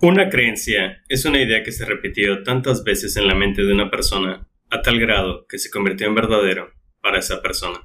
Una creencia es una idea que se repitió tantas veces en la mente de una persona a tal grado que se convirtió en verdadero para esa persona.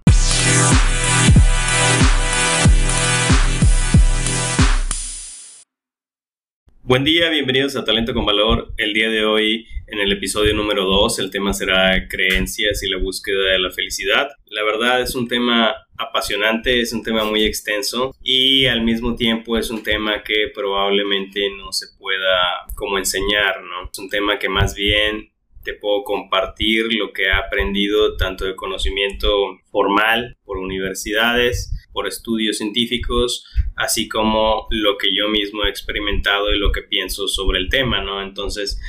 Buen día, bienvenidos a Talento con Valor. El día de hoy, en el episodio número 2, el tema será creencias y la búsqueda de la felicidad. La verdad es un tema apasionante, es un tema muy extenso y al mismo tiempo es un tema que probablemente no se pueda como enseñar, ¿no? Es un tema que más bien te puedo compartir lo que he aprendido tanto de conocimiento formal por universidades, por estudios científicos, así como lo que yo mismo he experimentado y lo que pienso sobre el tema, ¿no? Entonces,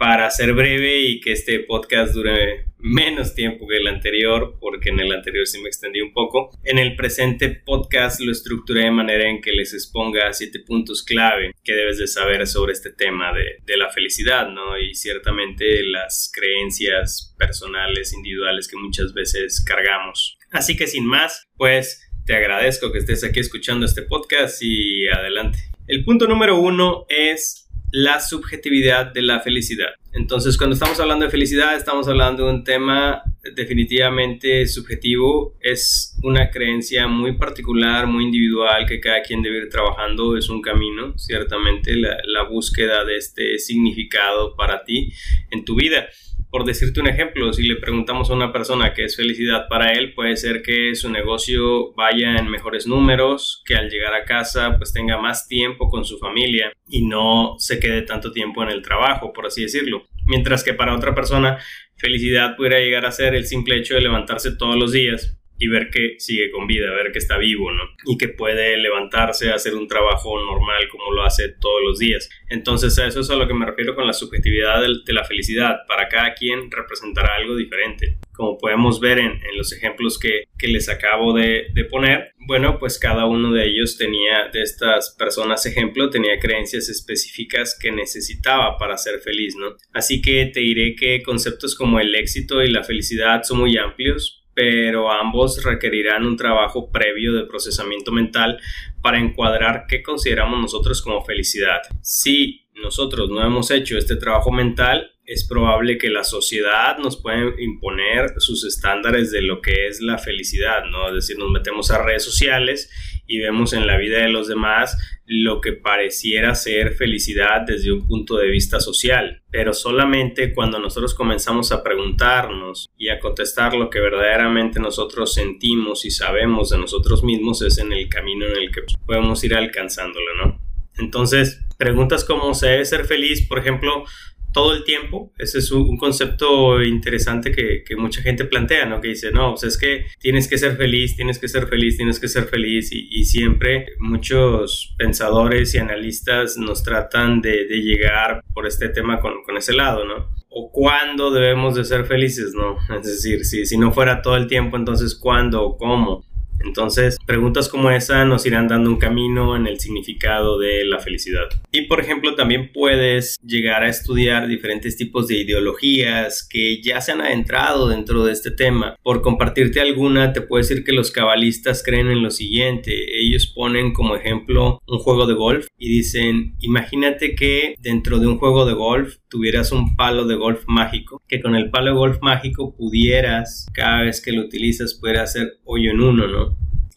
para ser breve y que este podcast dure menos tiempo que el anterior, porque en el anterior sí me extendí un poco. En el presente podcast lo estructuré de manera en que les exponga siete puntos clave que debes de saber sobre este tema de, de la felicidad, ¿no? Y ciertamente las creencias personales, individuales que muchas veces cargamos. Así que sin más, pues te agradezco que estés aquí escuchando este podcast y adelante. El punto número uno es la subjetividad de la felicidad. Entonces, cuando estamos hablando de felicidad, estamos hablando de un tema definitivamente subjetivo. Es una creencia muy particular, muy individual, que cada quien debe ir trabajando. Es un camino, ciertamente, la, la búsqueda de este significado para ti en tu vida por decirte un ejemplo, si le preguntamos a una persona qué es felicidad para él, puede ser que su negocio vaya en mejores números, que al llegar a casa pues tenga más tiempo con su familia y no se quede tanto tiempo en el trabajo, por así decirlo. Mientras que para otra persona, felicidad pudiera llegar a ser el simple hecho de levantarse todos los días y ver que sigue con vida, ver que está vivo, ¿no? Y que puede levantarse, hacer un trabajo normal como lo hace todos los días. Entonces a eso es a lo que me refiero con la subjetividad de, la felicidad. Para cada quien representará algo diferente. Como podemos ver en, los ejemplos que, les acabo de, de, poner, bueno, pues cada uno de ellos tenía, de estas personas ejemplo, tenía creencias específicas que necesitaba para ser feliz, ¿no? Así que te diré que conceptos como el éxito y la felicidad son muy amplios, pero ambos requerirán un trabajo previo de procesamiento mental para encuadrar qué consideramos nosotros como felicidad. Si nosotros no hemos hecho este trabajo mental, es probable que la sociedad nos pueda imponer sus estándares de lo que es la felicidad, ¿no? Es decir, nos metemos a redes sociales y vemos en la vida de los demás lo que pareciera ser felicidad desde un punto de vista social. Pero solamente cuando nosotros comenzamos a preguntarnos y a contestar lo que verdaderamente nosotros sentimos y sabemos de nosotros mismos es en el camino en el que podemos ir alcanzándolo, ¿no? Entonces, preguntas como se debe ser feliz, por ejemplo, todo el tiempo. Ese es un, concepto interesante que, mucha gente plantea, ¿no? Que dice, no, pues es que tienes que ser feliz, tienes que ser feliz, tienes que ser feliz. Y, siempre muchos pensadores y analistas nos tratan de, llegar por este tema con, con, ese lado, ¿no? O cuándo debemos de ser felices, ¿no? Es decir, si, si no fuera todo el tiempo, entonces cuándo o cómo. Entonces, preguntas como esa nos irán dando un camino en el significado de la felicidad. Y, por ejemplo, también puedes llegar a estudiar diferentes tipos de ideologías que ya se han adentrado dentro de este tema. Por compartirte alguna, te puedo decir que los cabalistas creen en lo siguiente. Ellos ponen como ejemplo un juego de golf y dicen, imagínate que dentro de un juego de golf tuvieras un palo de golf mágico, que con el palo de golf mágico pudieras, cada vez que lo utilizas, pudiera hacer hoyo en uno, ¿no?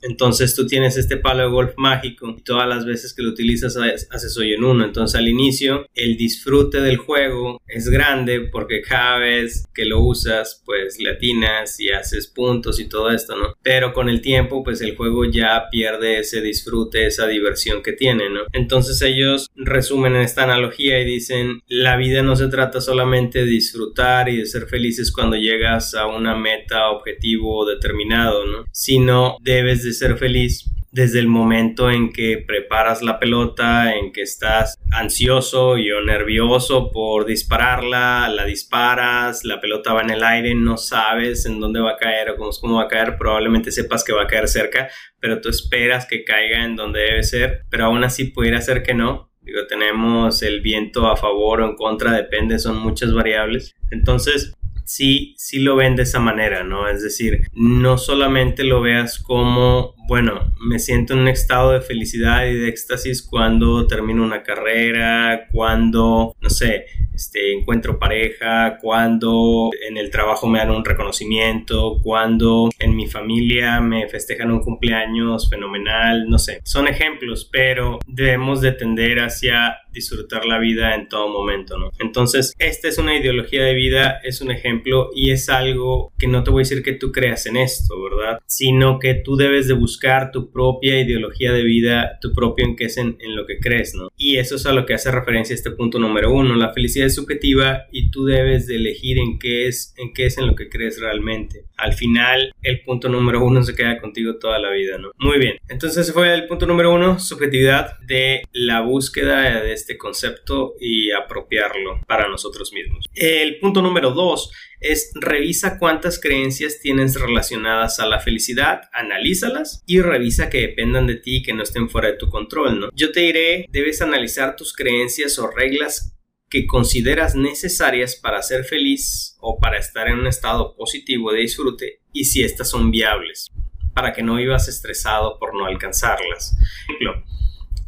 Entonces tú tienes este palo de golf mágico y todas las veces que lo utilizas haces hoy en uno. Entonces al inicio el disfrute del juego es grande porque cada vez que lo usas pues le atinas y haces puntos y todo esto, ¿no? Pero con el tiempo pues el juego ya pierde ese disfrute, esa diversión que tiene, ¿no? Entonces ellos resumen esta analogía y dicen la vida no se trata solamente de disfrutar y de ser felices cuando llegas a una meta, objetivo determinado, ¿no? Sino debes de ser feliz desde el momento en que preparas la pelota, en que estás ansioso y o nervioso por dispararla, la disparas, la pelota va en el aire, no sabes en dónde va a caer o cómo, va a caer, probablemente sepas que va a caer cerca, pero tú esperas que caiga en donde debe ser, pero aún así pudiera ser que no. Digo, tenemos el viento a favor o en contra, depende, son muchas variables. Entonces, sí, sí lo ven de esa manera, ¿no? Es decir, no solamente lo veas como, bueno, me siento en un estado de felicidad y de éxtasis cuando termino una carrera, cuando, no sé, este, encuentro pareja, cuando en el trabajo me dan un reconocimiento, cuando en mi familia me festejan un cumpleaños fenomenal, no sé, son ejemplos, pero debemos de tender hacia disfrutar la vida en todo momento, ¿no? Entonces, esta es una ideología de vida, es un ejemplo y es algo que no te voy a decir que tú creas en esto, ¿verdad? Sino que tú debes de buscar tu propia ideología de vida, tu propio en qué es en, en lo que crees, ¿no? Y eso es a lo que hace referencia este punto número uno, la felicidad es subjetiva y tú debes de elegir en qué es, en qué es en lo que crees realmente. Al final, el punto número uno se queda contigo toda la vida, ¿no? Muy bien, entonces fue el punto número uno, subjetividad de la búsqueda de este concepto y apropiarlo para nosotros mismos. El punto número dos es revisa cuántas creencias tienes relacionadas a la felicidad, analízalas y revisa que dependan de ti que no estén fuera de tu control, ¿no? Yo te diré, debes analizar tus creencias o reglas que consideras necesarias para ser feliz o para estar en un estado positivo de disfrute y si estas son viables, para que no vivas estresado por no alcanzarlas. Por ejemplo,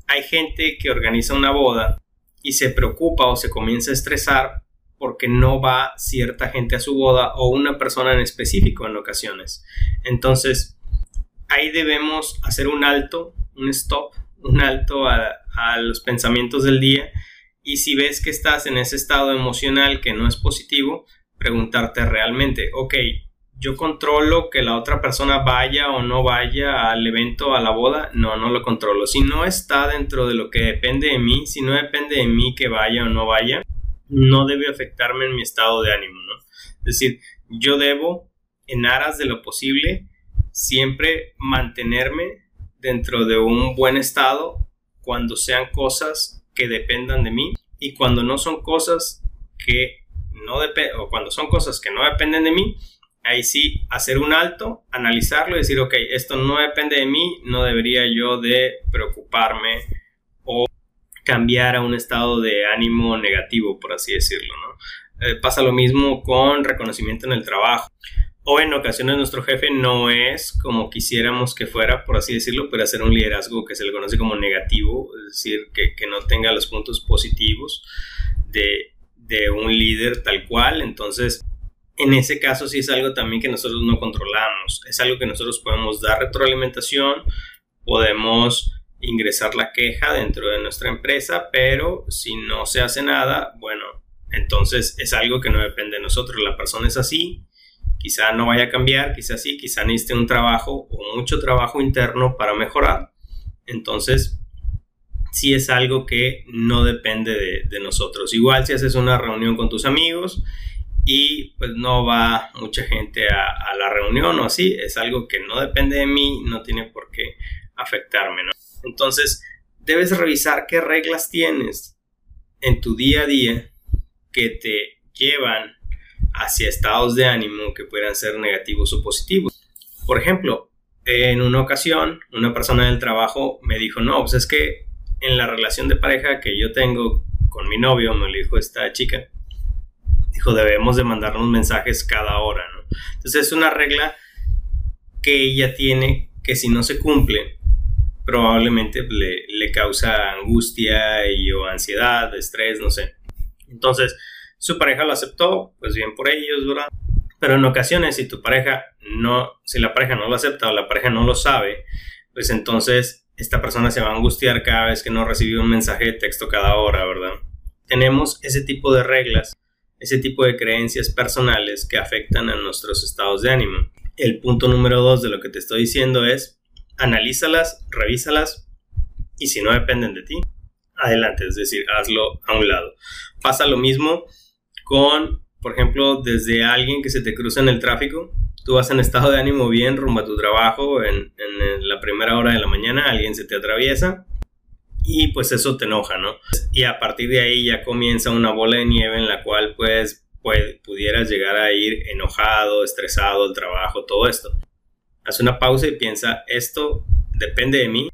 hay gente que organiza una boda y se preocupa o se comienza a estresar porque no va cierta gente a su boda o una persona en específico en ocasiones. Entonces, ahí debemos hacer un alto, un stop, un alto a, los pensamientos del día y si ves que estás en ese estado emocional que no es positivo, preguntarte realmente, ok, yo controlo que la otra persona vaya o no vaya al evento, a la boda, no, no lo controlo. Si no está dentro de lo que depende de mí, si no depende de mí que vaya o no vaya, no debe afectarme en mi estado de ánimo, ¿no? Es decir, yo debo, en aras de lo posible, siempre mantenerme dentro de un buen estado cuando sean cosas que dependan de mí y cuando no son cosas que no dependen, o cuando son cosas que no dependen de mí, ahí sí hacer un alto, analizarlo y decir, ok, esto no depende de mí, no debería yo de preocuparme o cambiar a un estado de ánimo negativo, por así decirlo, ¿no? Eh, pasa lo mismo con reconocimiento en el trabajo. O en ocasiones nuestro jefe no es como quisiéramos que fuera, por así decirlo, pero hacer un liderazgo que se le conoce como negativo, es decir, que, que no tenga los puntos positivos de, de un líder tal cual. Entonces, en ese caso sí es algo también que nosotros no controlamos. Es algo que nosotros podemos dar retroalimentación, podemos ingresar la queja dentro de nuestra empresa, pero si no se hace nada, bueno, entonces es algo que no depende de nosotros. La persona es así, quizá no vaya a cambiar, quizá sí, quizá necesite un trabajo o mucho trabajo interno para mejorar. Entonces, sí es algo que no depende de, de nosotros. Igual si haces una reunión con tus amigos, y pues no va mucha gente a, la reunión o así, es algo que no depende de mí, no tiene por qué afectarme, ¿no? Entonces, debes revisar qué reglas tienes en tu día a día que te llevan hacia estados de ánimo que puedan ser negativos o positivos. Por ejemplo, en una ocasión, una persona del trabajo me dijo, no, pues es que en la relación de pareja que yo tengo con mi novio, me lo dijo esta chica, dijo, debemos de mandarnos mensajes cada hora, ¿no? Entonces es una regla que ella tiene que si no se cumple, probablemente le, le causa angustia y o ansiedad, estrés, no sé. Entonces, su pareja lo aceptó, pues bien por ellos, ¿verdad? Pero en ocasiones, si tu pareja no, si la pareja no lo acepta o la pareja no lo sabe, pues entonces esta persona se va a angustiar cada vez que no recibe un mensaje de texto cada hora, ¿verdad? Tenemos ese tipo de reglas ese tipo de creencias personales que afectan a nuestros estados de ánimo. El punto número dos de lo que te estoy diciendo es analízalas, revísalas y si no dependen de ti, adelante, es decir, hazlo a un lado. Pasa lo mismo con, por ejemplo, desde alguien que se te cruza en el tráfico, tú vas en estado de ánimo bien rumbo a tu trabajo en, la primera hora de la mañana, alguien se te atraviesa, y pues eso te enoja, ¿no? Y a partir de ahí ya comienza una bola de nieve en la cual pues pudieras llegar a ir enojado, estresado, el trabajo, todo esto. Haz una pausa y piensa, esto depende de mí.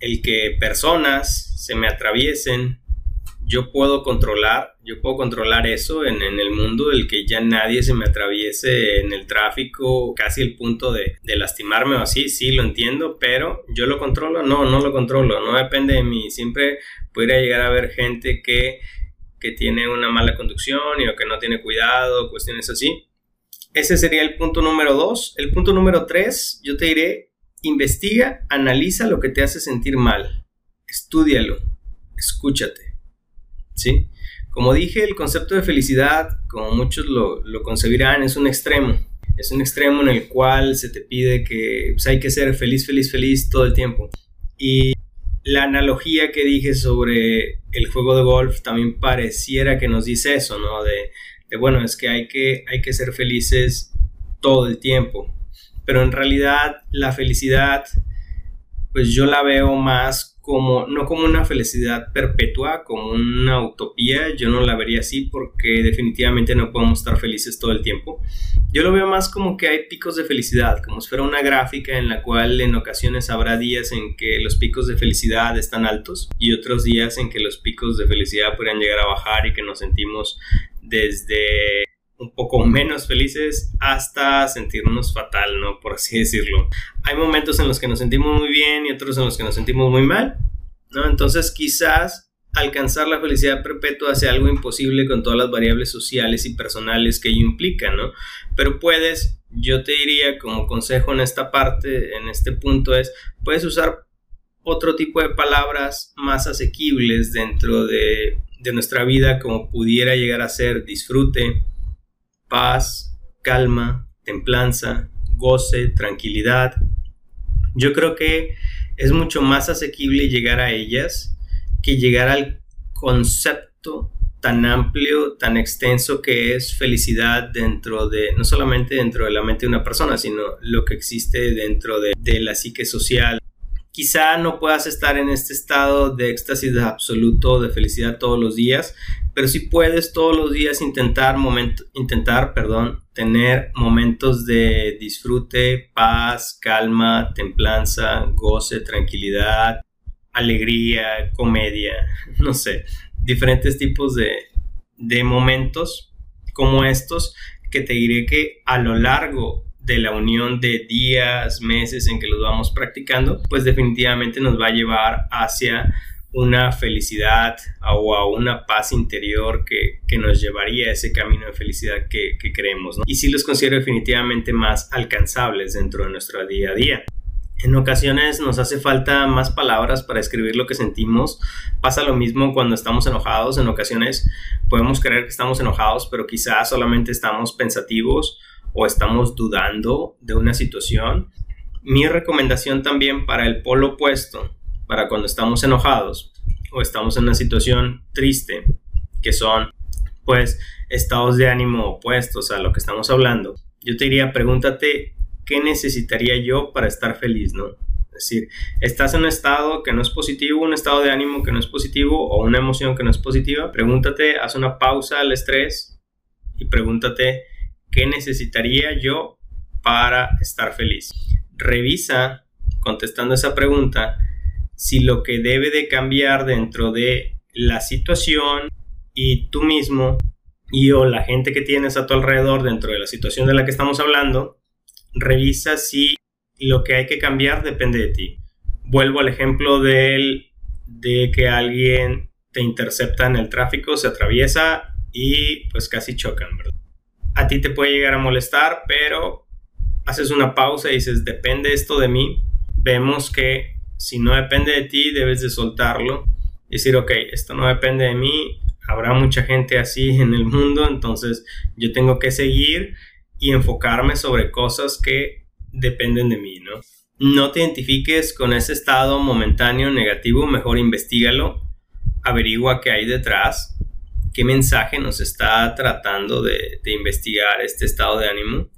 El que personas se me atraviesen, yo puedo controlar, yo puedo controlar eso en, el mundo del que ya nadie se me atraviese en el tráfico, casi el punto de, de, lastimarme o así, sí, lo entiendo, pero yo lo controlo, no, no lo controlo, no depende de mí, siempre pudiera llegar a haber gente que, que tiene una mala conducción y o que no tiene cuidado, cuestiones así. Ese sería el punto número dos. El punto número tres, yo te diré, investiga, analiza lo que te hace sentir mal, estudialo, escúchate ¿sí? Como dije, el concepto de felicidad, como muchos lo, concebirán, es un extremo. Es un extremo en el cual se te pide que pues, hay que ser feliz, feliz, feliz todo el tiempo. Y la analogía que dije sobre el juego de golf también pareciera que nos dice eso, ¿no? De, de bueno, es que hay, que hay que ser felices todo el tiempo. Pero en realidad la felicidad, pues yo la veo más como, no como una felicidad perpetua, como una utopía, yo no la vería así porque definitivamente no podemos estar felices todo el tiempo. Yo lo veo más como que hay picos de felicidad, como si fuera una gráfica en la cual en ocasiones habrá días en que los picos de felicidad están altos y otros días en que los picos de felicidad podrían llegar a bajar y que nos sentimos desde un poco menos felices hasta sentirnos fatal, ¿no? Por así decirlo. Hay momentos en los que nos sentimos muy bien y otros en los que nos sentimos muy mal, ¿no? Entonces quizás alcanzar la felicidad perpetua sea algo imposible con todas las variables sociales y personales que ello implica, ¿no? Pero puedes, yo te diría como consejo en esta parte, en este punto es, puedes usar otro tipo de palabras más asequibles dentro de, de nuestra vida como pudiera llegar a ser disfrute, paz, calma, templanza, goce, tranquilidad. Yo creo que es mucho más asequible llegar a ellas que llegar al concepto tan amplio, tan extenso que es felicidad dentro de, no solamente dentro de la mente de una persona, sino lo que existe dentro de, de la psique social. Quizá no puedas estar en este estado de éxtasis absoluto, de felicidad todos los días, pero si puedes todos los días intentar, intentar perdón, tener momentos de disfrute, paz, calma, templanza, goce, tranquilidad, alegría, comedia, no sé, diferentes tipos de, de momentos como estos que te diré que a lo largo de la unión de días, meses en que los vamos practicando, pues definitivamente nos va a llevar hacia una felicidad o a una paz interior que, nos llevaría a ese camino de felicidad que, que creemos. Y sí los considero definitivamente más alcanzables dentro de nuestro día a día. En ocasiones nos hace falta más palabras para escribir lo que sentimos. Pasa lo mismo cuando estamos enojados. En ocasiones podemos creer que estamos enojados, pero quizás solamente estamos pensativos o estamos dudando de una situación. Mi recomendación también para el polo opuesto para cuando estamos enojados o estamos en una situación triste, que son pues estados de ánimo opuestos a lo que estamos hablando, yo te diría, pregúntate qué necesitaría yo para estar feliz, ¿no? Es decir, estás en un estado que no es positivo, un estado de ánimo que no es positivo o una emoción que no es positiva, pregúntate, haz una pausa al estrés y pregúntate qué necesitaría yo para estar feliz. Revisa, contestando esa pregunta, si lo que debe de cambiar dentro de la situación y tú mismo y o la gente que tienes a tu alrededor dentro de la situación de la que estamos hablando, revisa si lo que hay que cambiar depende de ti. Vuelvo al ejemplo de que alguien te intercepta en el tráfico, se atraviesa y pues casi chocan, ¿verdad? A ti te puede llegar a molestar, pero haces una pausa y dices, depende esto de mí. Vemos que si no depende de ti, debes de soltarlo. Decir, ok, esto no depende de mí, habrá mucha gente así en el mundo, entonces yo tengo que seguir y enfocarme sobre cosas que dependen de mí, ¿no? No te identifiques con ese estado momentáneo negativo, mejor investigalo, averigua qué hay detrás, qué mensaje nos está tratando de, de investigar este estado de ánimo,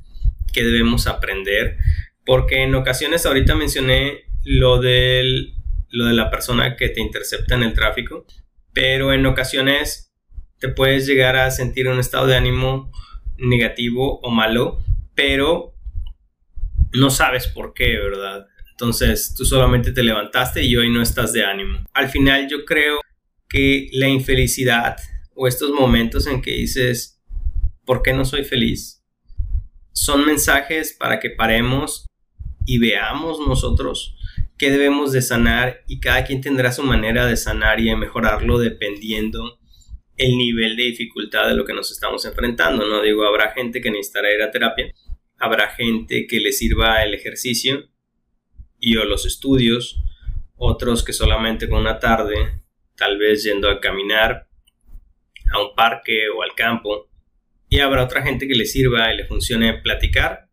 qué debemos aprender, porque en ocasiones ahorita mencioné lo, del, lo de la persona que te intercepta en el tráfico, pero en ocasiones te puedes llegar a sentir un estado de ánimo negativo o malo, pero no sabes por qué, ¿verdad? Entonces tú solamente te levantaste y hoy no estás de ánimo. Al final yo creo que la infelicidad o estos momentos en que dices, ¿por qué no soy feliz? Son mensajes para que paremos y veamos nosotros qué debemos de sanar y cada quien tendrá su manera de sanar y de mejorarlo dependiendo el nivel de dificultad de lo que nos estamos enfrentando. No digo, habrá gente que necesitará ir a terapia, habrá gente que le sirva el ejercicio y o los estudios, otros que solamente con una tarde, tal vez yendo a caminar a un parque o al campo, y habrá otra gente que le sirva y le funcione platicar,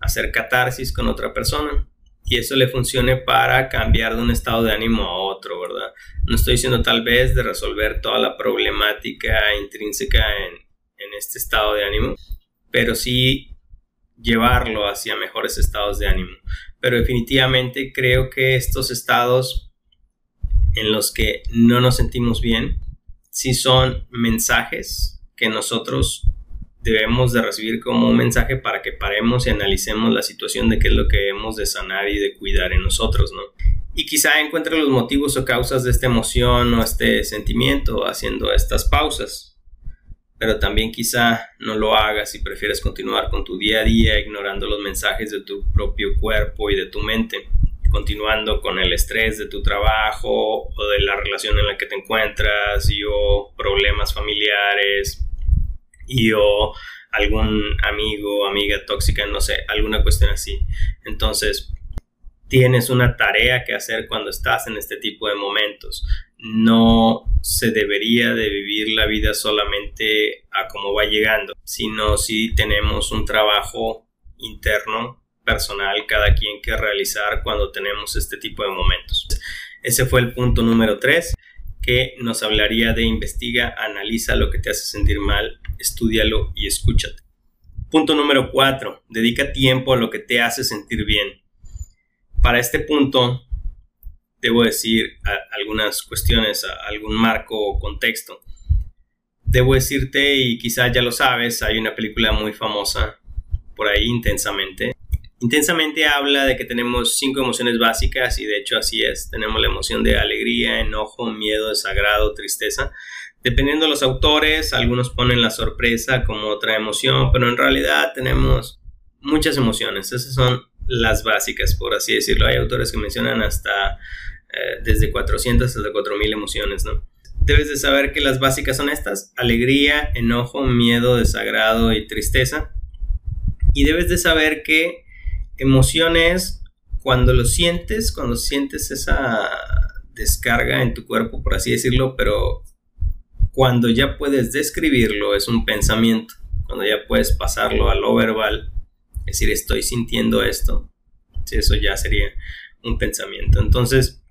hacer catarsis con otra persona, y eso le funcione para cambiar de un estado de ánimo a otro, ¿verdad? No estoy diciendo tal vez de resolver toda la problemática intrínseca en, en este estado de ánimo, pero sí llevarlo hacia mejores estados de ánimo. Pero definitivamente creo que estos estados en los que no nos sentimos bien, sí son mensajes que nosotros debemos de recibir como un mensaje para que paremos y analicemos la situación de qué es lo que debemos de sanar y de cuidar en nosotros, ¿no? Y quizá encuentre los motivos o causas de esta emoción o este sentimiento haciendo estas pausas. Pero también quizá no lo hagas y prefieres continuar con tu día a día ignorando los mensajes de tu propio cuerpo y de tu mente, continuando con el estrés de tu trabajo o de la relación en la que te encuentras y o problemas familiares y o algún amigo, amiga tóxica, no sé, alguna cuestión así. Entonces, tienes una tarea que hacer cuando estás en este tipo de momentos. No se debería de vivir la vida solamente a cómo va llegando, sino si tenemos un trabajo interno, personal, cada quien que realizar cuando tenemos este tipo de momentos. Ese fue el punto número 3 que nos hablaría de investiga, analiza lo que te hace sentir mal, estudialo y escúchate. Punto número 4. Dedica tiempo a lo que te hace sentir bien. Para este punto, debo decir algunas cuestiones, algún marco o contexto. Debo decirte, y quizás ya lo sabes, hay una película muy famosa por ahí intensamente, Intensamente habla de que tenemos cinco emociones básicas y de hecho así es. Tenemos la emoción de alegría, enojo, miedo, desagrado, tristeza. Dependiendo de los autores, algunos ponen la sorpresa como otra emoción, pero en realidad tenemos muchas emociones. Esas son las básicas, por así decirlo. Hay autores que mencionan hasta eh, desde 400 hasta 4000 emociones. Debes de saber que las básicas son estas, alegría, enojo, miedo, desagrado y tristeza. Y debes de saber que emociones, cuando lo sientes, cuando sientes esa descarga en tu cuerpo, por así decirlo, pero cuando ya puedes describirlo es un pensamiento, cuando ya puedes pasarlo a lo verbal, es decir, estoy sintiendo esto, si eso ya sería un pensamiento. Entonces,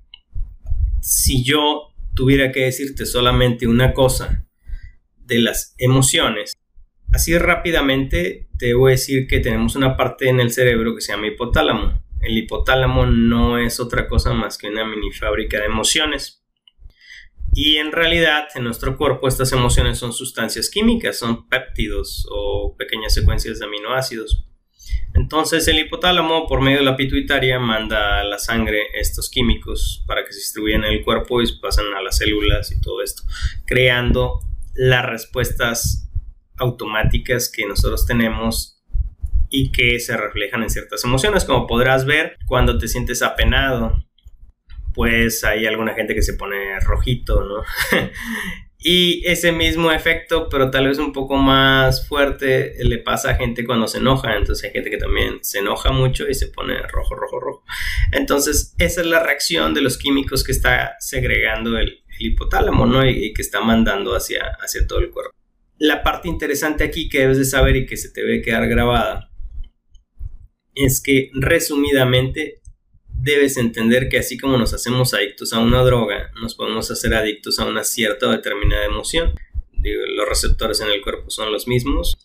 si yo tuviera que decirte solamente una cosa de las emociones, Así rápidamente te voy a decir que tenemos una parte en el cerebro que se llama hipotálamo. El hipotálamo no es otra cosa más que una mini fábrica de emociones. Y en realidad en nuestro cuerpo estas emociones son sustancias químicas, son péptidos o pequeñas secuencias de aminoácidos. Entonces el hipotálamo por medio de la pituitaria manda a la sangre estos químicos para que se distribuyan en el cuerpo y pasan a las células y todo esto, creando las respuestas automáticas que nosotros tenemos y que se reflejan en ciertas emociones. Como podrás ver, cuando te sientes apenado, pues hay alguna gente que se pone rojito, ¿no? y ese mismo efecto, pero tal vez un poco más fuerte, le pasa a gente cuando se enoja. Entonces hay gente que también se enoja mucho y se pone rojo, rojo, rojo. Entonces esa es la reacción de los químicos que está segregando el, hipotálamo, ¿no? Y, que está mandando hacia, hacia todo el cuerpo la parte interesante aquí que debes de saber y que se te debe quedar grabada es que resumidamente debes entender que así como nos hacemos adictos a una droga, nos podemos hacer adictos a una cierta o determinada emoción. los receptores en el cuerpo son los mismos.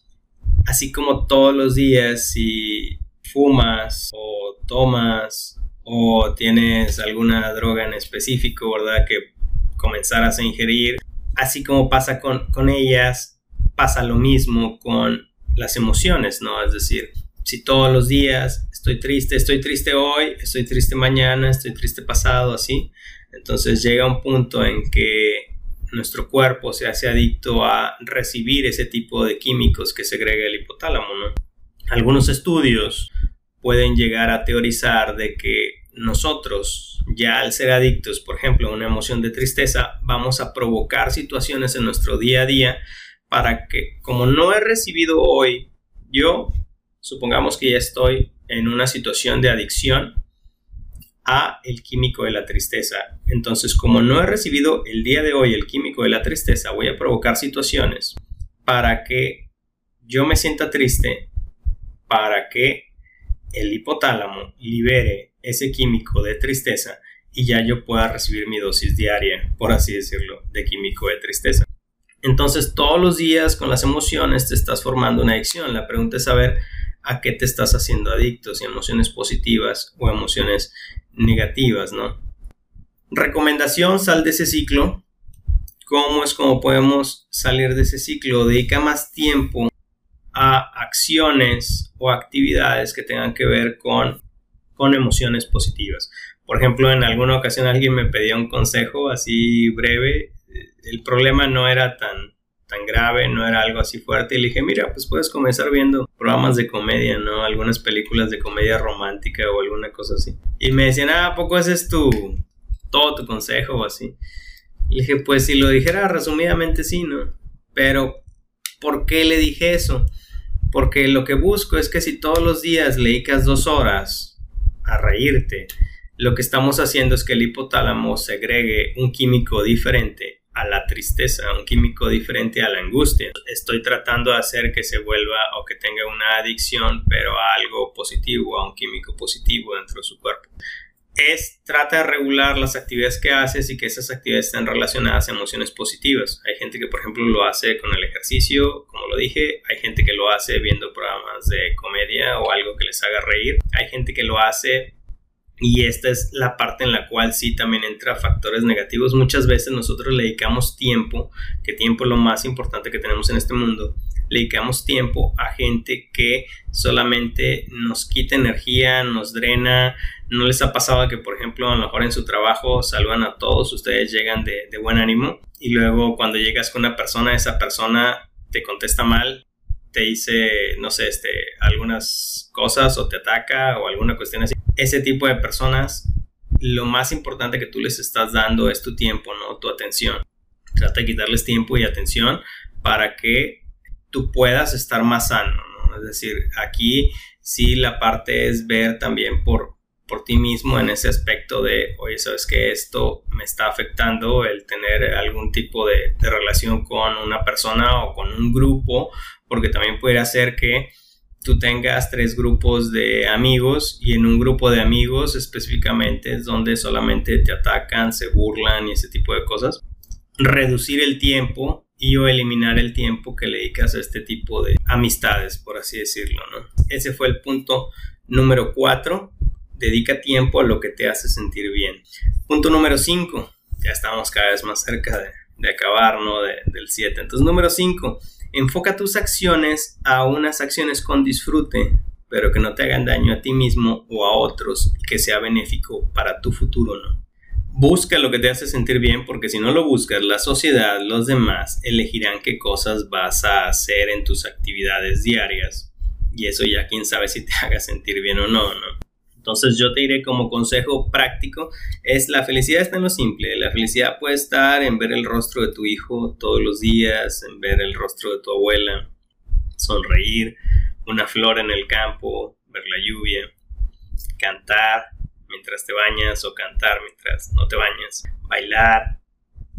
Así como todos los días si fumas o tomas o tienes alguna droga en específico, ¿verdad? Que comenzaras a ingerir, así como pasa con, con ellas, pasa lo mismo con las emociones, ¿no? Es decir, si todos los días estoy triste, estoy triste hoy, estoy triste mañana, estoy triste pasado, así, entonces llega un punto en que nuestro cuerpo se hace adicto a recibir ese tipo de químicos que segrega el hipotálamo. Algunos estudios pueden llegar a teorizar de que nosotros, ya al ser adictos, por ejemplo, a una emoción de tristeza, vamos a provocar situaciones en nuestro día a día para que, como no he recibido hoy, yo, supongamos que ya estoy en una situación de adicción a el químico de la tristeza. Entonces, como no he recibido el día de hoy el químico de la tristeza, voy a provocar situaciones para que yo me sienta triste, para que el hipotálamo libere ese químico de tristeza y ya yo pueda recibir mi dosis diaria, por así decirlo, de químico de tristeza. Entonces todos los días con las emociones te estás formando una adicción. La pregunta es saber a qué te estás haciendo adicto, si emociones positivas o emociones negativas, ¿no? Recomendación, sal de ese ciclo. ¿Cómo es como podemos salir de ese ciclo? Dedica más tiempo a acciones o actividades que tengan que ver con, con emociones positivas. Por ejemplo, en alguna ocasión alguien me pedía un consejo así breve. El problema no era tan, tan grave, no era algo así fuerte. Y le dije, mira, pues puedes comenzar viendo programas de comedia, ¿no? Algunas películas de comedia romántica o alguna cosa así. Y me decían, ah, ¿a poco ese es tu, todo tu consejo o así? Le dije, pues si lo dijera resumidamente sí, ¿no? Pero, ¿por qué le dije eso? Porque lo que busco es que si todos los días le dedicas dos horas a reírte, lo que estamos haciendo es que el hipotálamo segregue un químico diferente a la tristeza, un químico diferente a la angustia. Estoy tratando de hacer que se vuelva o que tenga una adicción, pero a algo positivo, a un químico positivo dentro de su cuerpo es trata de regular las actividades que haces y que esas actividades estén relacionadas a emociones positivas. Hay gente que, por ejemplo, lo hace con el ejercicio, como lo dije. Hay gente que lo hace viendo programas de comedia o algo que les haga reír. Hay gente que lo hace y esta es la parte en la cual sí también entra factores negativos. Muchas veces nosotros le dedicamos tiempo, que tiempo es lo más importante que tenemos en este mundo, le dedicamos tiempo a gente que solamente nos quita energía, nos drena. ¿No les ha pasado que, por ejemplo, a lo mejor en su trabajo saludan a todos, ustedes llegan de buen ánimo y luego cuando llegas con una persona, esa persona te contesta mal, te dice, no sé, este, algunas cosas o te ataca o alguna cuestión así. Ese tipo de personas, lo más importante que tú les estás dando es tu tiempo, ¿no? Tu atención. Trata de quitarles tiempo y atención para que tú puedas estar más sano, ¿no? Es decir, aquí sí la parte es ver también por, por ti mismo en ese aspecto de, oye, sabes que esto me está afectando el tener algún tipo de, de relación con una persona o con un grupo, porque también puede hacer que tú tengas tres grupos de amigos y en un grupo de amigos específicamente es donde solamente te atacan, se burlan y ese tipo de cosas. Reducir el tiempo y o eliminar el tiempo que le dedicas a este tipo de amistades, por así decirlo, ¿no? Ese fue el punto número 4. Dedica tiempo a lo que te hace sentir bien. Punto número 5. Ya estamos cada vez más cerca de, acabar, ¿no? del 7. Entonces, número 5. Enfoca tus acciones a unas acciones con disfrute, pero que no te hagan daño a ti mismo o a otros, que sea benéfico para tu futuro, ¿no? Busca lo que te hace sentir bien porque si no lo buscas, la sociedad, los demás elegirán qué cosas vas a hacer en tus actividades diarias. Y eso ya quién sabe si te haga sentir bien o no, ¿no? Entonces yo te diré como consejo práctico es la felicidad está en lo simple. La felicidad puede estar en ver el rostro de tu hijo todos los días, en ver el rostro de tu abuela, sonreír, una flor en el campo, ver la lluvia, cantar, mientras te bañas o cantar mientras no te bañas, bailar.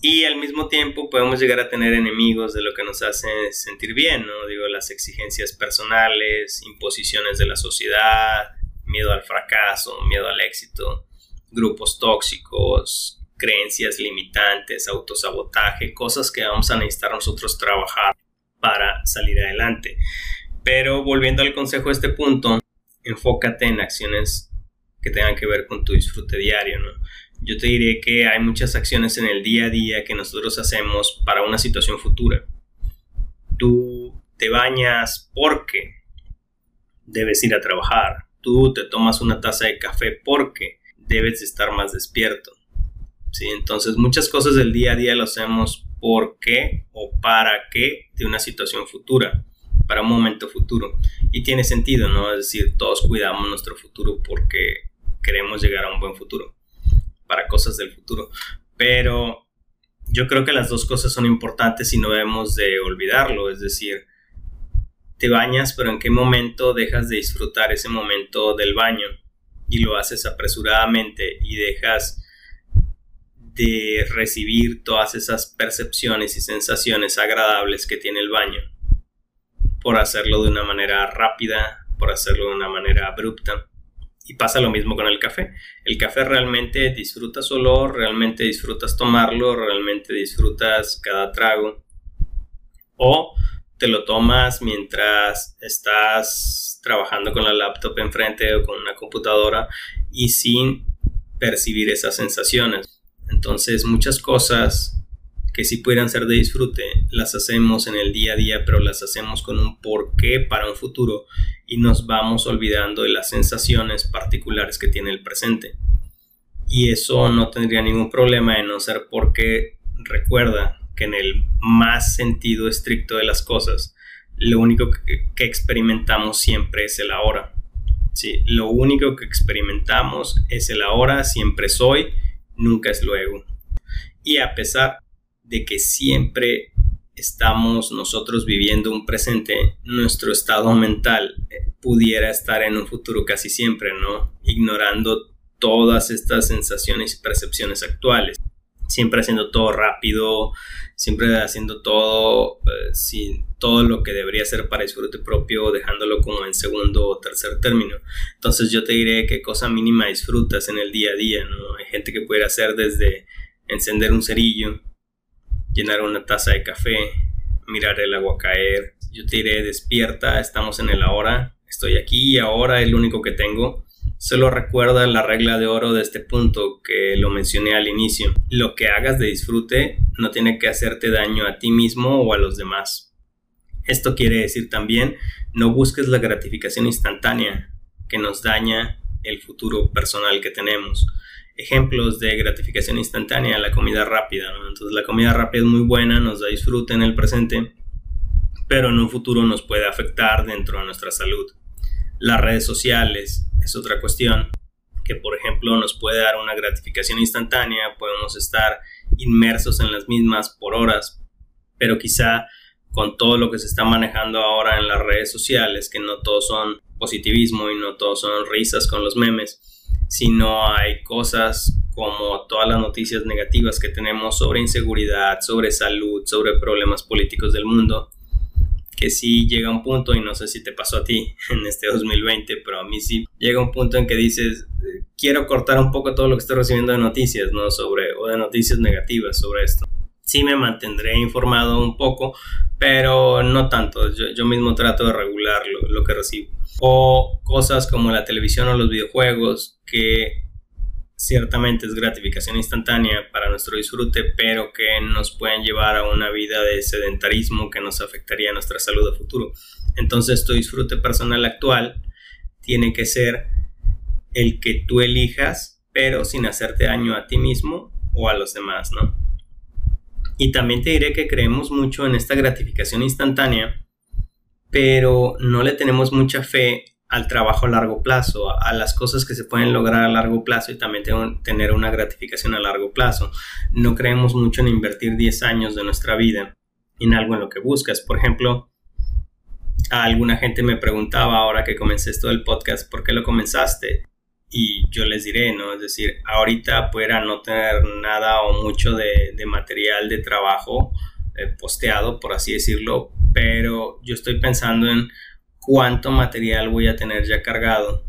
Y al mismo tiempo podemos llegar a tener enemigos de lo que nos hace sentir bien, ¿no? Digo, las exigencias personales, imposiciones de la sociedad, miedo al fracaso, miedo al éxito, grupos tóxicos, creencias limitantes, autosabotaje, cosas que vamos a necesitar nosotros trabajar para salir adelante. Pero volviendo al consejo de este punto, enfócate en acciones que tengan que ver con tu disfrute diario. Yo te diré que hay muchas acciones en el día a día que nosotros hacemos para una situación futura. Tú te bañas porque debes ir a trabajar. Tú te tomas una taza de café porque debes estar más despierto. ¿Sí? Entonces muchas cosas del día a día lo hacemos por qué o para qué de una situación futura, para un momento futuro. Y tiene sentido, ¿no? Es decir, todos cuidamos nuestro futuro porque queremos llegar a un buen futuro, para cosas del futuro. Pero yo creo que las dos cosas son importantes y no debemos de olvidarlo, es decir, te bañas, pero en qué momento dejas de disfrutar ese momento del baño y lo haces apresuradamente y dejas de recibir todas esas percepciones y sensaciones agradables que tiene el baño por hacerlo de una manera rápida, por hacerlo de una manera abrupta. Y pasa lo mismo con el café. El café realmente disfrutas olor, realmente disfrutas tomarlo, realmente disfrutas cada trago. O te lo tomas mientras estás trabajando con la laptop enfrente o con una computadora y sin percibir esas sensaciones. Entonces muchas cosas que si pudieran ser de disfrute, las hacemos en el día a día, pero las hacemos con un porqué para un futuro y nos vamos olvidando de las sensaciones particulares que tiene el presente. Y eso no tendría ningún problema de no ser porque recuerda que en el más sentido estricto de las cosas, lo único que, experimentamos siempre es el ahora. Sí, lo único que experimentamos es el ahora, siempre soy, nunca es luego. Y a pesar de que siempre estamos nosotros viviendo un presente, nuestro estado mental eh, pudiera estar en un futuro casi siempre, ¿no? Ignorando todas estas sensaciones y percepciones actuales. Siempre haciendo todo rápido, siempre haciendo todo eh, sin todo lo que debería ser para disfrute propio, dejándolo como en segundo o tercer término. Entonces yo te diré qué cosa mínima disfrutas en el día a día, ¿no? Hay gente que puede hacer desde encender un cerillo, llenar una taza de café, mirar el agua caer. Yo te diré, despierta, estamos en el ahora, estoy aquí y ahora es lo único que tengo. Solo recuerda la regla de oro de este punto que lo mencioné al inicio. Lo que hagas de disfrute no tiene que hacerte daño a ti mismo o a los demás. Esto quiere decir también no busques la gratificación instantánea que nos daña el futuro personal que tenemos ejemplos de gratificación instantánea, la comida rápida. Entonces la comida rápida es muy buena, nos da disfrute en el presente, pero en un futuro nos puede afectar dentro de nuestra salud. Las redes sociales es otra cuestión que por ejemplo nos puede dar una gratificación instantánea, podemos estar inmersos en las mismas por horas, pero quizá con todo lo que se está manejando ahora en las redes sociales, que no todos son positivismo y no todos son risas con los memes, sino hay cosas como todas las noticias negativas que tenemos sobre inseguridad, sobre salud, sobre problemas políticos del mundo, que sí llega un punto, y no sé si te pasó a ti en este 2020, pero a mí sí llega un punto en que dices, quiero cortar un poco todo lo que estoy recibiendo de noticias, ¿no? Sobre, o de noticias negativas sobre esto. Sí me mantendré informado un poco, pero no tanto. Yo, mismo trato de regular lo que recibo o cosas como la televisión o los videojuegos que ciertamente es gratificación instantánea para nuestro disfrute, pero que nos pueden llevar a una vida de sedentarismo que nos afectaría a nuestra salud futuro. Entonces tu disfrute personal actual tiene que ser el que tú elijas, pero sin hacerte daño a ti mismo o a los demás, ¿no? Y también te diré que creemos mucho en esta gratificación instantánea pero no le tenemos mucha fe al trabajo a largo plazo, a, las cosas que se pueden lograr a largo plazo y también tener una gratificación a largo plazo. No creemos mucho en invertir 10 años de nuestra vida en algo en lo que buscas. Por ejemplo, a alguna gente me preguntaba ahora que comencé esto del podcast, ¿por qué lo comenzaste? Y yo les diré, ¿no? Es decir, ahorita pudiera no tener nada o mucho de, material de trabajo eh, posteado, por así decirlo, pero yo estoy pensando en cuánto material voy a tener ya cargado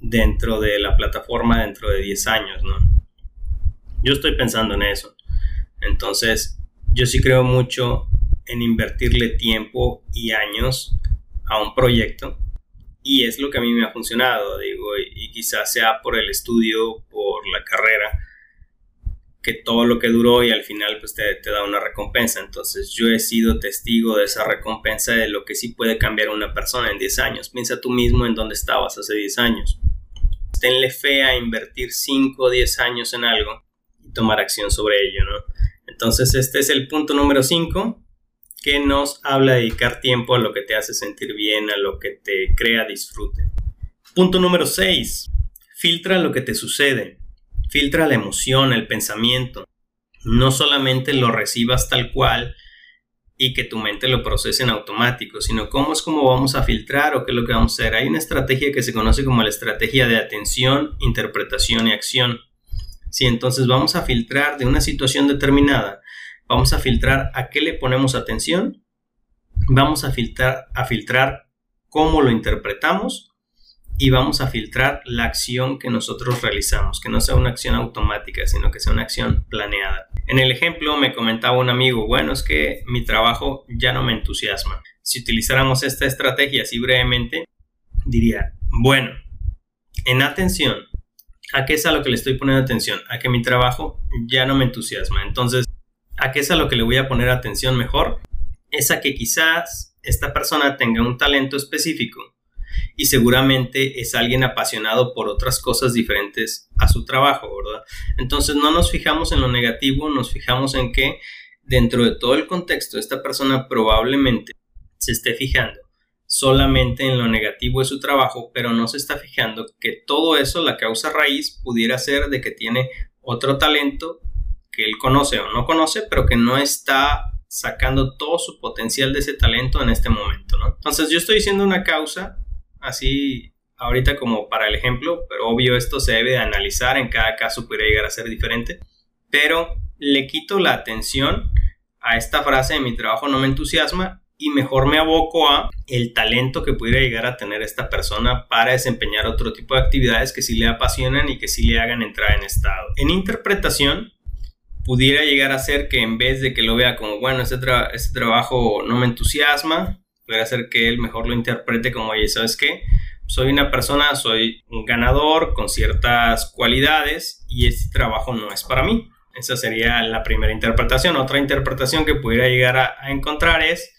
dentro de la plataforma dentro de 10 años, ¿no? Yo estoy pensando en eso. Entonces, yo sí creo mucho en invertirle tiempo y años a un proyecto y es lo que a mí me ha funcionado, digo, y, quizás sea por el estudio, por la carrera, que todo lo que duró y al final pues te, da una recompensa. Entonces yo he sido testigo de esa recompensa de lo que sí puede cambiar una persona en 10 años. Piensa tú mismo en dónde estabas hace 10 años. Tenle fe a invertir 5 o 10 años en algo y tomar acción sobre ello, ¿no? Entonces este es el punto número 5 que nos habla de dedicar tiempo a lo que te hace sentir bien, a lo que te crea disfrute. Punto número 6. Filtra lo que te sucede. Filtra la emoción, el pensamiento. No solamente lo recibas tal cual y que tu mente lo procese en automático, sino cómo es como vamos a filtrar o qué es lo que vamos a hacer. Hay una estrategia que se conoce como la estrategia de atención, interpretación y acción. Si entonces vamos a filtrar de una situación determinada, vamos a filtrar a qué le ponemos atención, vamos a filtrar, a filtrar cómo lo interpretamos y vamos a filtrar la acción que nosotros realizamos, que no sea una acción automática, sino que sea una acción planeada. En el ejemplo me comentaba un amigo, bueno, es que mi trabajo ya no me entusiasma. Si utilizáramos esta estrategia así brevemente, diría, bueno, en atención, ¿a qué es a lo que le estoy poniendo atención? A que mi trabajo ya no me entusiasma. Entonces, ¿a qué es a lo que le voy a poner atención mejor? Es a que quizás esta persona tenga un talento específico y seguramente es alguien apasionado por otras cosas diferentes a su trabajo, ¿verdad? Entonces no nos fijamos en lo negativo, nos fijamos en que dentro de todo el contexto esta persona probablemente se esté fijando solamente en lo negativo de su trabajo, pero no se está fijando que todo eso, la causa raíz, pudiera ser de que tiene otro talento que él conoce o no conoce, pero que no está sacando todo su potencial de ese talento en este momento, ¿no? Entonces yo estoy diciendo una causa así ahorita como para el ejemplo, pero obvio esto se debe de analizar, en cada caso puede llegar a ser diferente, pero le quito la atención a esta frase de mi trabajo no me entusiasma y mejor me aboco a el talento que pudiera llegar a tener esta persona para desempeñar otro tipo de actividades que sí le apasionan y que sí le hagan entrar en estado. En interpretación, pudiera llegar a ser que en vez de que lo vea como, bueno, este, este trabajo no me entusiasma, puede ser que él mejor lo interprete como, ¿sabes qué? Soy una persona, soy un ganador con ciertas cualidades y este trabajo no es para mí. Esa sería la primera interpretación. Otra interpretación que pudiera llegar a, a encontrar es,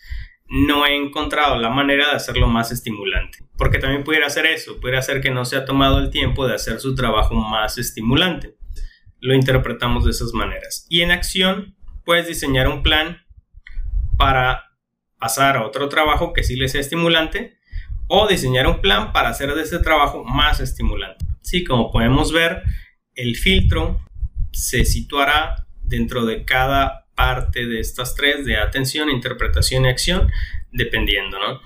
no he encontrado la manera de hacerlo más estimulante. Porque también pudiera hacer eso, pudiera ser que no se ha tomado el tiempo de hacer su trabajo más estimulante. Lo interpretamos de esas maneras. Y en acción, puedes diseñar un plan para pasar a otro trabajo que sí les sea estimulante o diseñar un plan para hacer de ese trabajo más estimulante. Sí, como podemos ver, el filtro se situará dentro de cada parte de estas tres de atención, interpretación y acción, dependiendo, ¿no?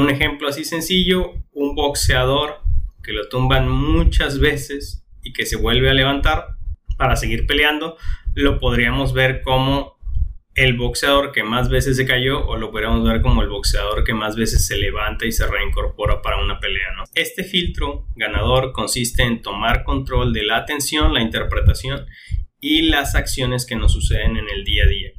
Un ejemplo así sencillo, un boxeador que lo tumban muchas veces y que se vuelve a levantar para seguir peleando, lo podríamos ver como el boxeador que más veces se cayó o lo podríamos ver como el boxeador que más veces se levanta y se reincorpora para una pelea. ¿no? Este filtro ganador consiste en tomar control de la atención, la interpretación y las acciones que nos suceden en el día a día.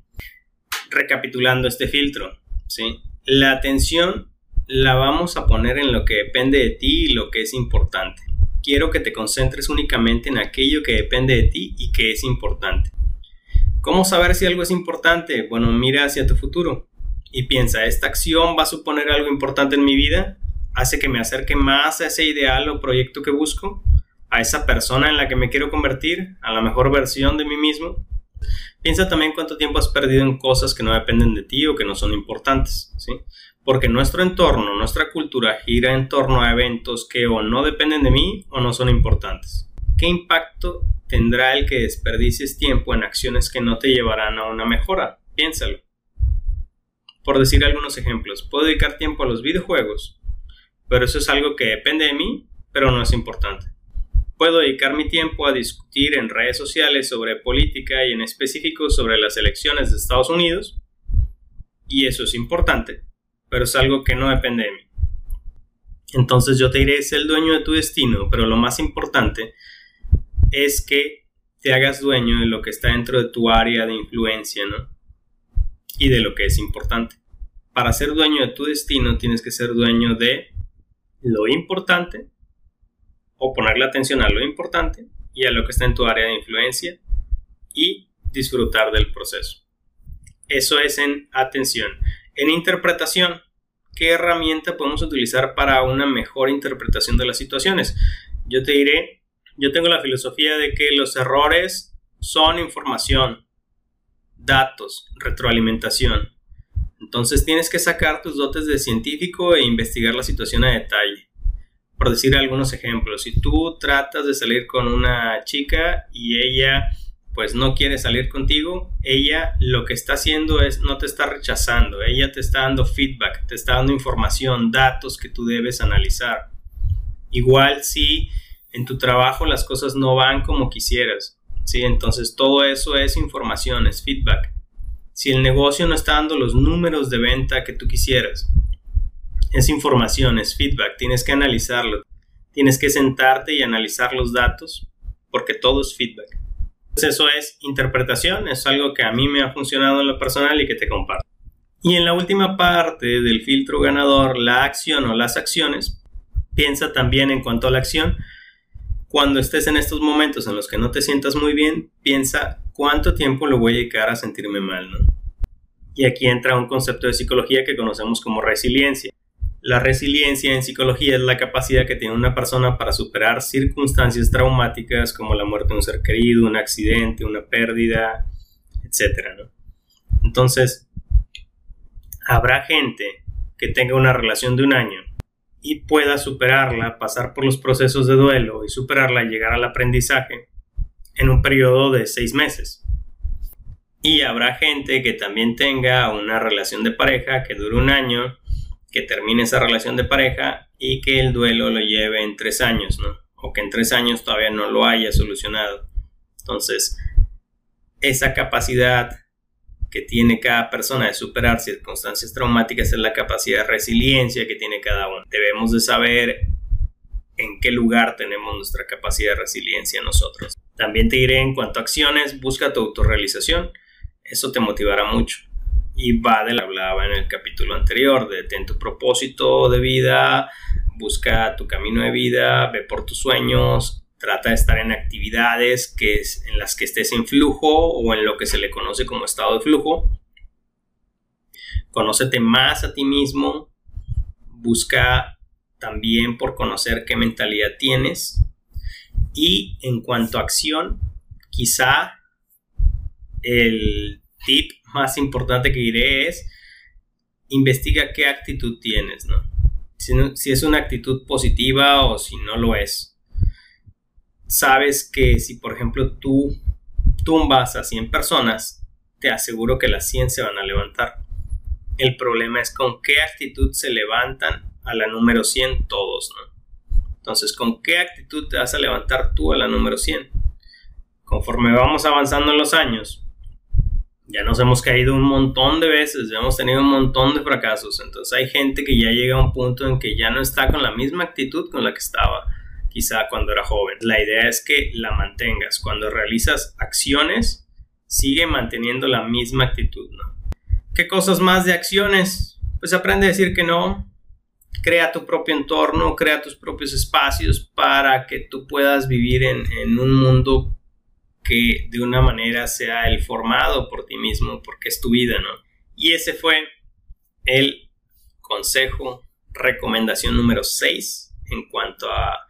Recapitulando este filtro, ¿sí? la atención la vamos a poner en lo que depende de ti y lo que es importante. Quiero que te concentres únicamente en aquello que depende de ti y que es importante. ¿Cómo saber si algo es importante? Bueno, mira hacia tu futuro y piensa, ¿esta acción va a suponer algo importante en mi vida? ¿Hace que me acerque más a ese ideal o proyecto que busco? ¿A esa persona en la que me quiero convertir? ¿A la mejor versión de mí mismo? Piensa también cuánto tiempo has perdido en cosas que no dependen de ti o que no son importantes, ¿sí? Porque nuestro entorno, nuestra cultura gira en torno a eventos que o no dependen de mí o no son importantes. ¿Qué impacto tendrá el que desperdicies tiempo en acciones que no te llevarán a una mejora. Piénsalo. Por decir algunos ejemplos, puedo dedicar tiempo a los videojuegos, pero eso es algo que depende de mí, pero no es importante. Puedo dedicar mi tiempo a discutir en redes sociales sobre política y en específico sobre las elecciones de Estados Unidos, y eso es importante, pero es algo que no depende de mí. Entonces yo te diré, es el dueño de tu destino, pero lo más importante es que te hagas dueño de lo que está dentro de tu área de influencia, ¿no? Y de lo que es importante. Para ser dueño de tu destino tienes que ser dueño de lo importante o ponerle atención a lo importante y a lo que está en tu área de influencia y disfrutar del proceso. Eso es en atención. En interpretación, ¿qué herramienta podemos utilizar para una mejor interpretación de las situaciones? Yo te diré yo tengo la filosofía de que los errores son información. datos, retroalimentación. Entonces tienes que sacar tus dotes de científico e investigar la situación a detalle. Por decir algunos ejemplos, si tú tratas de salir con una chica y ella pues no quiere salir contigo, ella lo que está haciendo es no te está rechazando, ella te está dando feedback, te está dando información, datos que tú debes analizar. Igual si en tu trabajo las cosas no van como quisieras, ¿sí? Entonces todo eso es información, es feedback. Si el negocio no está dando los números de venta que tú quisieras, es información, es feedback, tienes que analizarlo, tienes que sentarte y analizar los datos porque todo es feedback. eso es interpretación, es algo que a mí me ha funcionado en lo personal y que te comparto. Y en la última parte del filtro ganador, la acción o las acciones, piensa también en cuanto a la acción. Cuando estés en estos momentos en los que no te sientas muy bien, piensa cuánto tiempo le voy a dedicar a sentirme mal, ¿no? Y aquí entra un concepto de psicología que conocemos como resiliencia. La resiliencia en psicología es la capacidad que tiene una persona para superar circunstancias traumáticas como la muerte de un ser querido, un accidente, una pérdida, etc. Entonces, habrá gente que tenga una relación de un año y pueda superarla, pasar por los procesos de duelo y superarla llegar al aprendizaje en un periodo de seis meses. Y habrá gente que también tenga una relación de pareja que dure un año que termine esa relación de pareja y que el duelo lo lleve en tres años, ¿no? O que en tres años todavía no lo haya solucionado. Entonces, esa capacidad que tiene cada persona de superar circunstancias traumáticas es la capacidad de resiliencia que tiene cada uno. Debemos de saber en qué lugar tenemos nuestra capacidad de resiliencia nosotros. También te diré en cuanto a acciones, busca tu autorrealización. Eso te motivará mucho y va de la hablaba en el capítulo anterior, de ten tu propósito de vida, busca tu camino de vida, ve por tus sueños, trata de estar en actividades que es, en las que estés en flujo o en lo que se le conoce como estado de flujo. Conócete más a ti mismo, busca también por conocer qué mentalidad tienes y en cuanto a acción, quizá el tip más importante que diré es investiga qué actitud tienes, ¿no? Si, es una actitud positiva o si no lo es. Sabes que si, por ejemplo, tú tumbas a 100 personas, te aseguro que las 100 se van a levantar. El problema es con qué actitud se levantan a la número 100 todos, ¿no? Entonces, ¿con qué actitud te vas a levantar tú a la número 100? Conforme vamos avanzando en los años, ya nos hemos caído un montón de veces, ya hemos tenido un montón de fracasos. Entonces hay gente que ya llega a un punto en que ya no está con la misma actitud con la que estaba quizá cuando era joven. La idea es que la mantengas. Cuando realizas acciones, sigue manteniendo la misma actitud, ¿no? ¿Qué cosas más de acciones? Pues aprende a decir que no. Crea tu propio entorno, crea tus propios espacios para que tú puedas vivir en, en un mundo que de una manera sea el formado por ti mismo, porque es tu vida, ¿no? Y ese fue el consejo, recomendación número 6 en cuanto a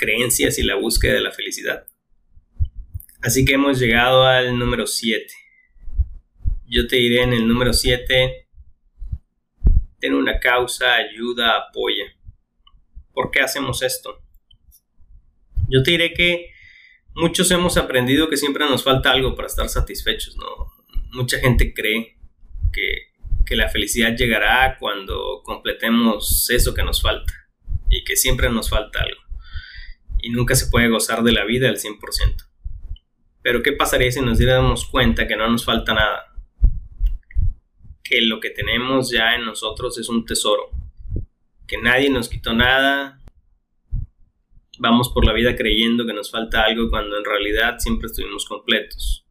creencias y la búsqueda de la felicidad. Así que hemos llegado al número 7. Yo te diré en el número 7, ten una causa, ayuda, apoya. ¿Por qué hacemos esto? Yo te diré que muchos hemos aprendido que siempre nos falta algo para estar satisfechos, ¿no? Mucha gente cree que, la felicidad llegará cuando completemos eso que nos falta y que siempre nos falta algo. Y nunca se puede gozar de la vida al 100%. Pero ¿qué pasaría si nos diéramos cuenta que no nos falta nada? Que lo que tenemos ya en nosotros es un tesoro. Que nadie nos quitó nada, vamos por la vida creyendo que nos falta algo cuando en realidad siempre estuvimos completos.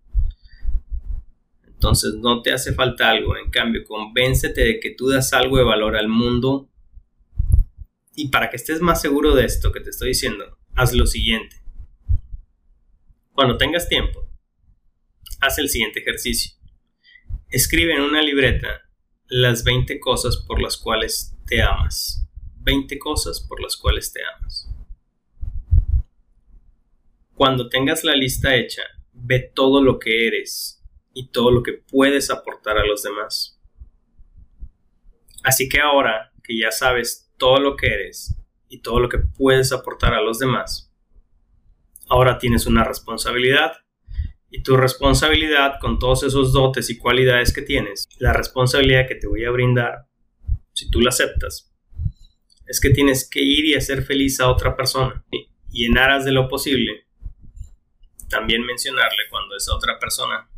Entonces no te hace falta algo, en cambio convéncete de que tú das algo de valor al mundo y para que estés más seguro de esto que te estoy diciendo, haz lo siguiente. Cuando tengas tiempo, haz el siguiente ejercicio. Escribe en una libreta las 20 cosas por las cuales te amas. 20 cosas por las cuales te amas. Cuando tengas la lista hecha, ve todo lo que eres y todo lo que puedes aportar a los demás. Así que ahora que ya sabes todo lo que eres y todo lo que puedes aportar a los demás, ahora tienes una responsabilidad. Y tu responsabilidad con todos esos dotes y cualidades que tienes, la responsabilidad que te voy a brindar, si tú la aceptas, es que tienes que ir y hacer feliz a otra persona. Y en aras de lo posible, también mencionarle cuando esa otra persona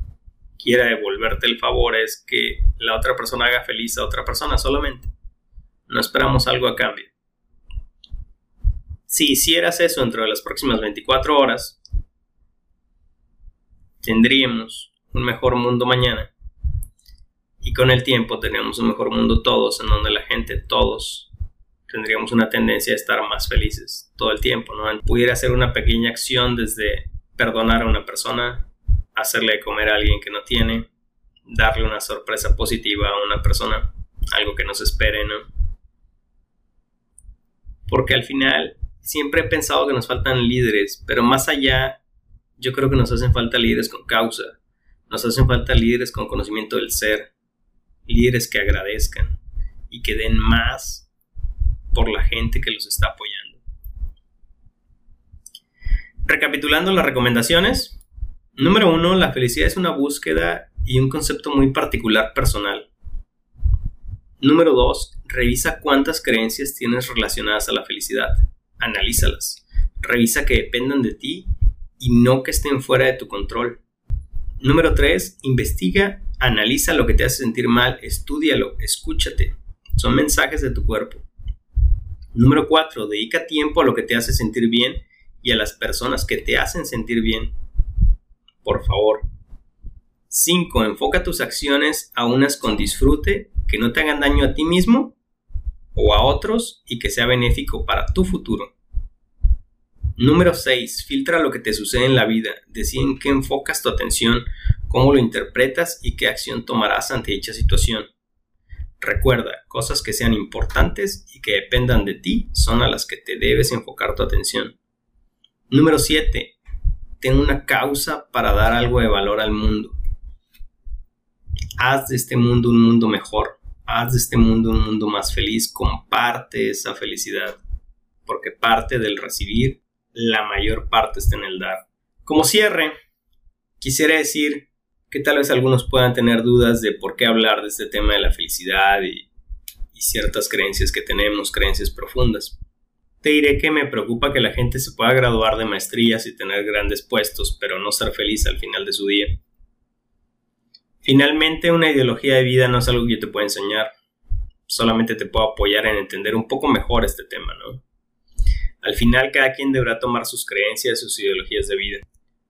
quiera devolverte el favor es que la otra persona haga feliz a otra persona solamente. No esperamos algo a cambio. Si hicieras eso dentro de las próximas 24 horas, tendríamos un mejor mundo mañana. Y con el tiempo tendríamos un mejor mundo todos, en donde la gente, todos, tendríamos una tendencia a estar más felices todo el tiempo, ¿no? Pudiera ser una pequeña acción desde perdonar a una persona, hacerle comer a alguien que no tiene, darle una sorpresa positiva a una persona, algo que no se espere, ¿no? Porque al final siempre he pensado que nos faltan líderes, pero más allá, yo creo que nos hacen falta líderes con causa, nos hacen falta líderes con conocimiento del ser, líderes que agradezcan y que den más por la gente que los está apoyando. Recapitulando las recomendaciones, Número uno, la felicidad es una búsqueda y un concepto muy particular personal. Número dos, revisa cuántas creencias tienes relacionadas a la felicidad. Analízalas. Revisa que dependan de ti y no que estén fuera de tu control. Número tres, investiga, analiza lo que te hace sentir mal, estudialo, escúchate. Son mensajes de tu cuerpo. Número cuatro, dedica tiempo a lo que te hace sentir bien y a las personas que te hacen sentir bien por favor. 5. Enfoca tus acciones a unas con disfrute que no te hagan daño a ti mismo o a otros y que sea benéfico para tu futuro. Número 6. Filtra lo que te sucede en la vida. Decide en qué enfocas tu atención, cómo lo interpretas y qué acción tomarás ante dicha situación. Recuerda, cosas que sean importantes y que dependan de ti son a las que te debes enfocar tu atención. Número 7 ten una causa para dar algo de valor al mundo. Haz de este mundo un mundo mejor. Haz de este mundo un mundo más feliz. Comparte esa felicidad. Porque parte del recibir, la mayor parte está en el dar. Como cierre, quisiera decir que tal vez algunos puedan tener dudas de por qué hablar de este tema de la felicidad y, ciertas creencias que tenemos, creencias profundas te diré que me preocupa que la gente se pueda graduar de maestrías y tener grandes puestos, pero no ser feliz al final de su día. Finalmente, una ideología de vida no es algo que yo te pueda enseñar, solamente te puedo apoyar en entender un poco mejor este tema, ¿no? Al final, cada quien deberá tomar sus creencias, sus ideologías de vida.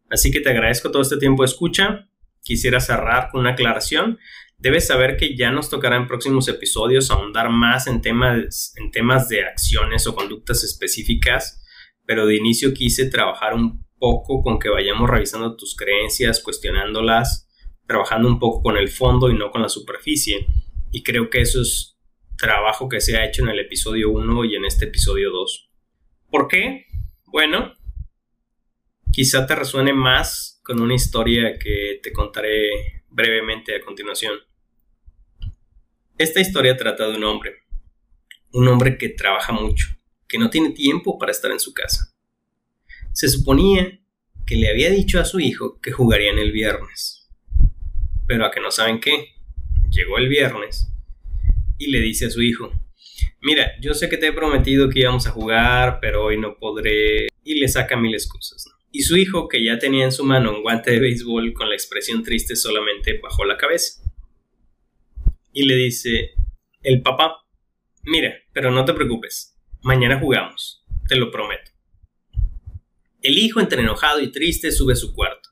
Así que te agradezco todo este tiempo de escucha. Quisiera cerrar con una aclaración debes saber que ya nos tocará en próximos episodios ahondar más en temas, en temas de acciones o conductas específicas, pero de inicio quise trabajar un poco con que vayamos revisando tus creencias, cuestionándolas, trabajando un poco con el fondo y no con la superficie. Y creo que eso es trabajo que se ha hecho en el episodio 1 y en este episodio 2. ¿Por qué? Bueno, quizá te resuene más con una historia que te contaré brevemente a continuación. Esta historia trata de un hombre, un hombre que trabaja mucho, que no tiene tiempo para estar en su casa. Se suponía que le había dicho a su hijo que jugarían el viernes, pero a que no saben qué, llegó el viernes y le dice a su hijo, mira, yo sé que te he prometido que íbamos a jugar, pero hoy no podré, y le saca mil excusas. Y su hijo, que ya tenía en su mano un guante de béisbol con la expresión triste, solamente bajó la cabeza y le dice el papá, mira, pero no te preocupes, mañana jugamos, te lo prometo. El hijo, entre enojado y triste, sube a su cuarto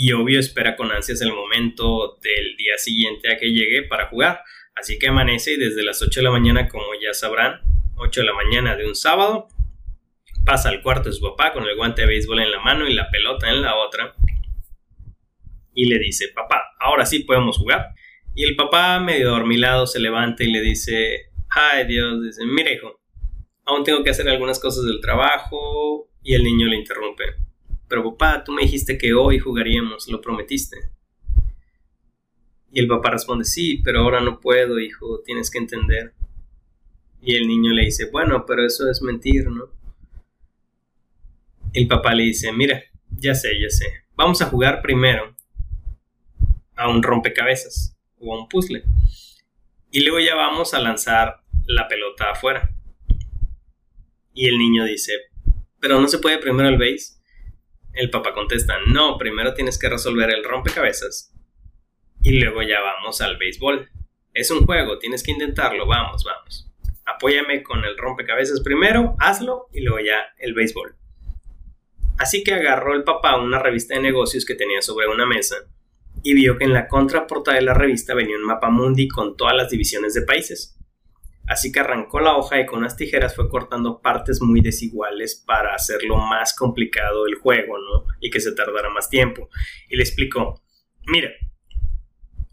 y obvio espera con ansias el momento del día siguiente a que llegue para jugar. Así que amanece y desde las 8 de la mañana, como ya sabrán, 8 de la mañana de un sábado, pasa al cuarto de su papá con el guante de béisbol en la mano y la pelota en la otra y le dice, papá, ahora sí podemos jugar. Y el papá, medio dormilado, se levanta y le dice, ay Dios, dice, mira hijo, aún tengo que hacer algunas cosas del trabajo. Y el niño le interrumpe, pero papá, tú me dijiste que hoy jugaríamos, lo prometiste. Y el papá responde, sí, pero ahora no puedo, hijo, tienes que entender. Y el niño le dice, bueno, pero eso es mentir, ¿no? El papá le dice, mira, ya sé, ya sé, vamos a jugar primero a un rompecabezas o a un puzzle. Y luego ya vamos a lanzar la pelota afuera. Y el niño dice, pero no se puede primero el base. El papá contesta, no, primero tienes que resolver el rompecabezas y luego ya vamos al béisbol. Es un juego, tienes que intentarlo, vamos, vamos. Apóyame con el rompecabezas primero, hazlo y luego ya el béisbol. Así que agarró el papá una revista de negocios que tenía sobre una mesa y vio que en la contraportada de la revista venía un mapa mundi con todas las divisiones de países. Así que arrancó la hoja y con unas tijeras fue cortando partes muy desiguales para hacerlo más complicado el juego, ¿no? Y que se tardara más tiempo. Y le explicó, mira,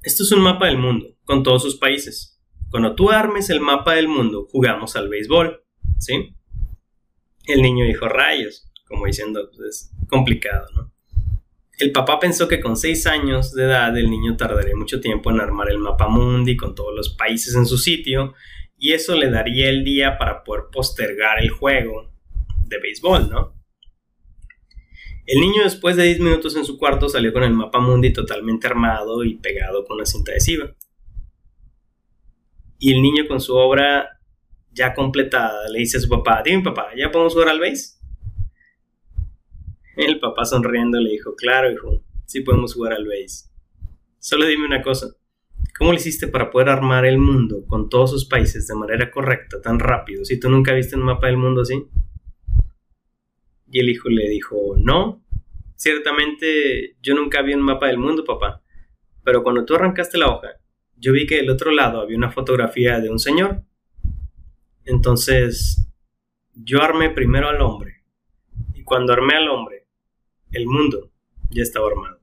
esto es un mapa del mundo, con todos sus países. Cuando tú armes el mapa del mundo, jugamos al béisbol, ¿sí? El niño dijo rayos, como diciendo, pues es complicado, ¿no? El papá pensó que con 6 años de edad el niño tardaría mucho tiempo en armar el mapa mundi con todos los países en su sitio y eso le daría el día para poder postergar el juego de béisbol, ¿no? El niño después de 10 minutos en su cuarto salió con el mapa mundi totalmente armado y pegado con una cinta adhesiva. Y el niño con su obra ya completada le dice a su papá, dime papá, ¿ya podemos jugar al béis? El papá sonriendo le dijo, claro hijo, sí podemos jugar al béis. Solo dime una cosa, ¿Cómo le hiciste para poder armar el mundo con todos sus países de manera correcta, tan rápido, si tú nunca viste un mapa del mundo así? Y el hijo le dijo, no, ciertamente yo nunca vi un mapa del mundo, papá, pero cuando tú arrancaste la hoja, yo vi que del otro lado había una fotografía de un señor. Entonces, yo armé primero al hombre, y cuando armé al hombre, el mundo ya estaba armado.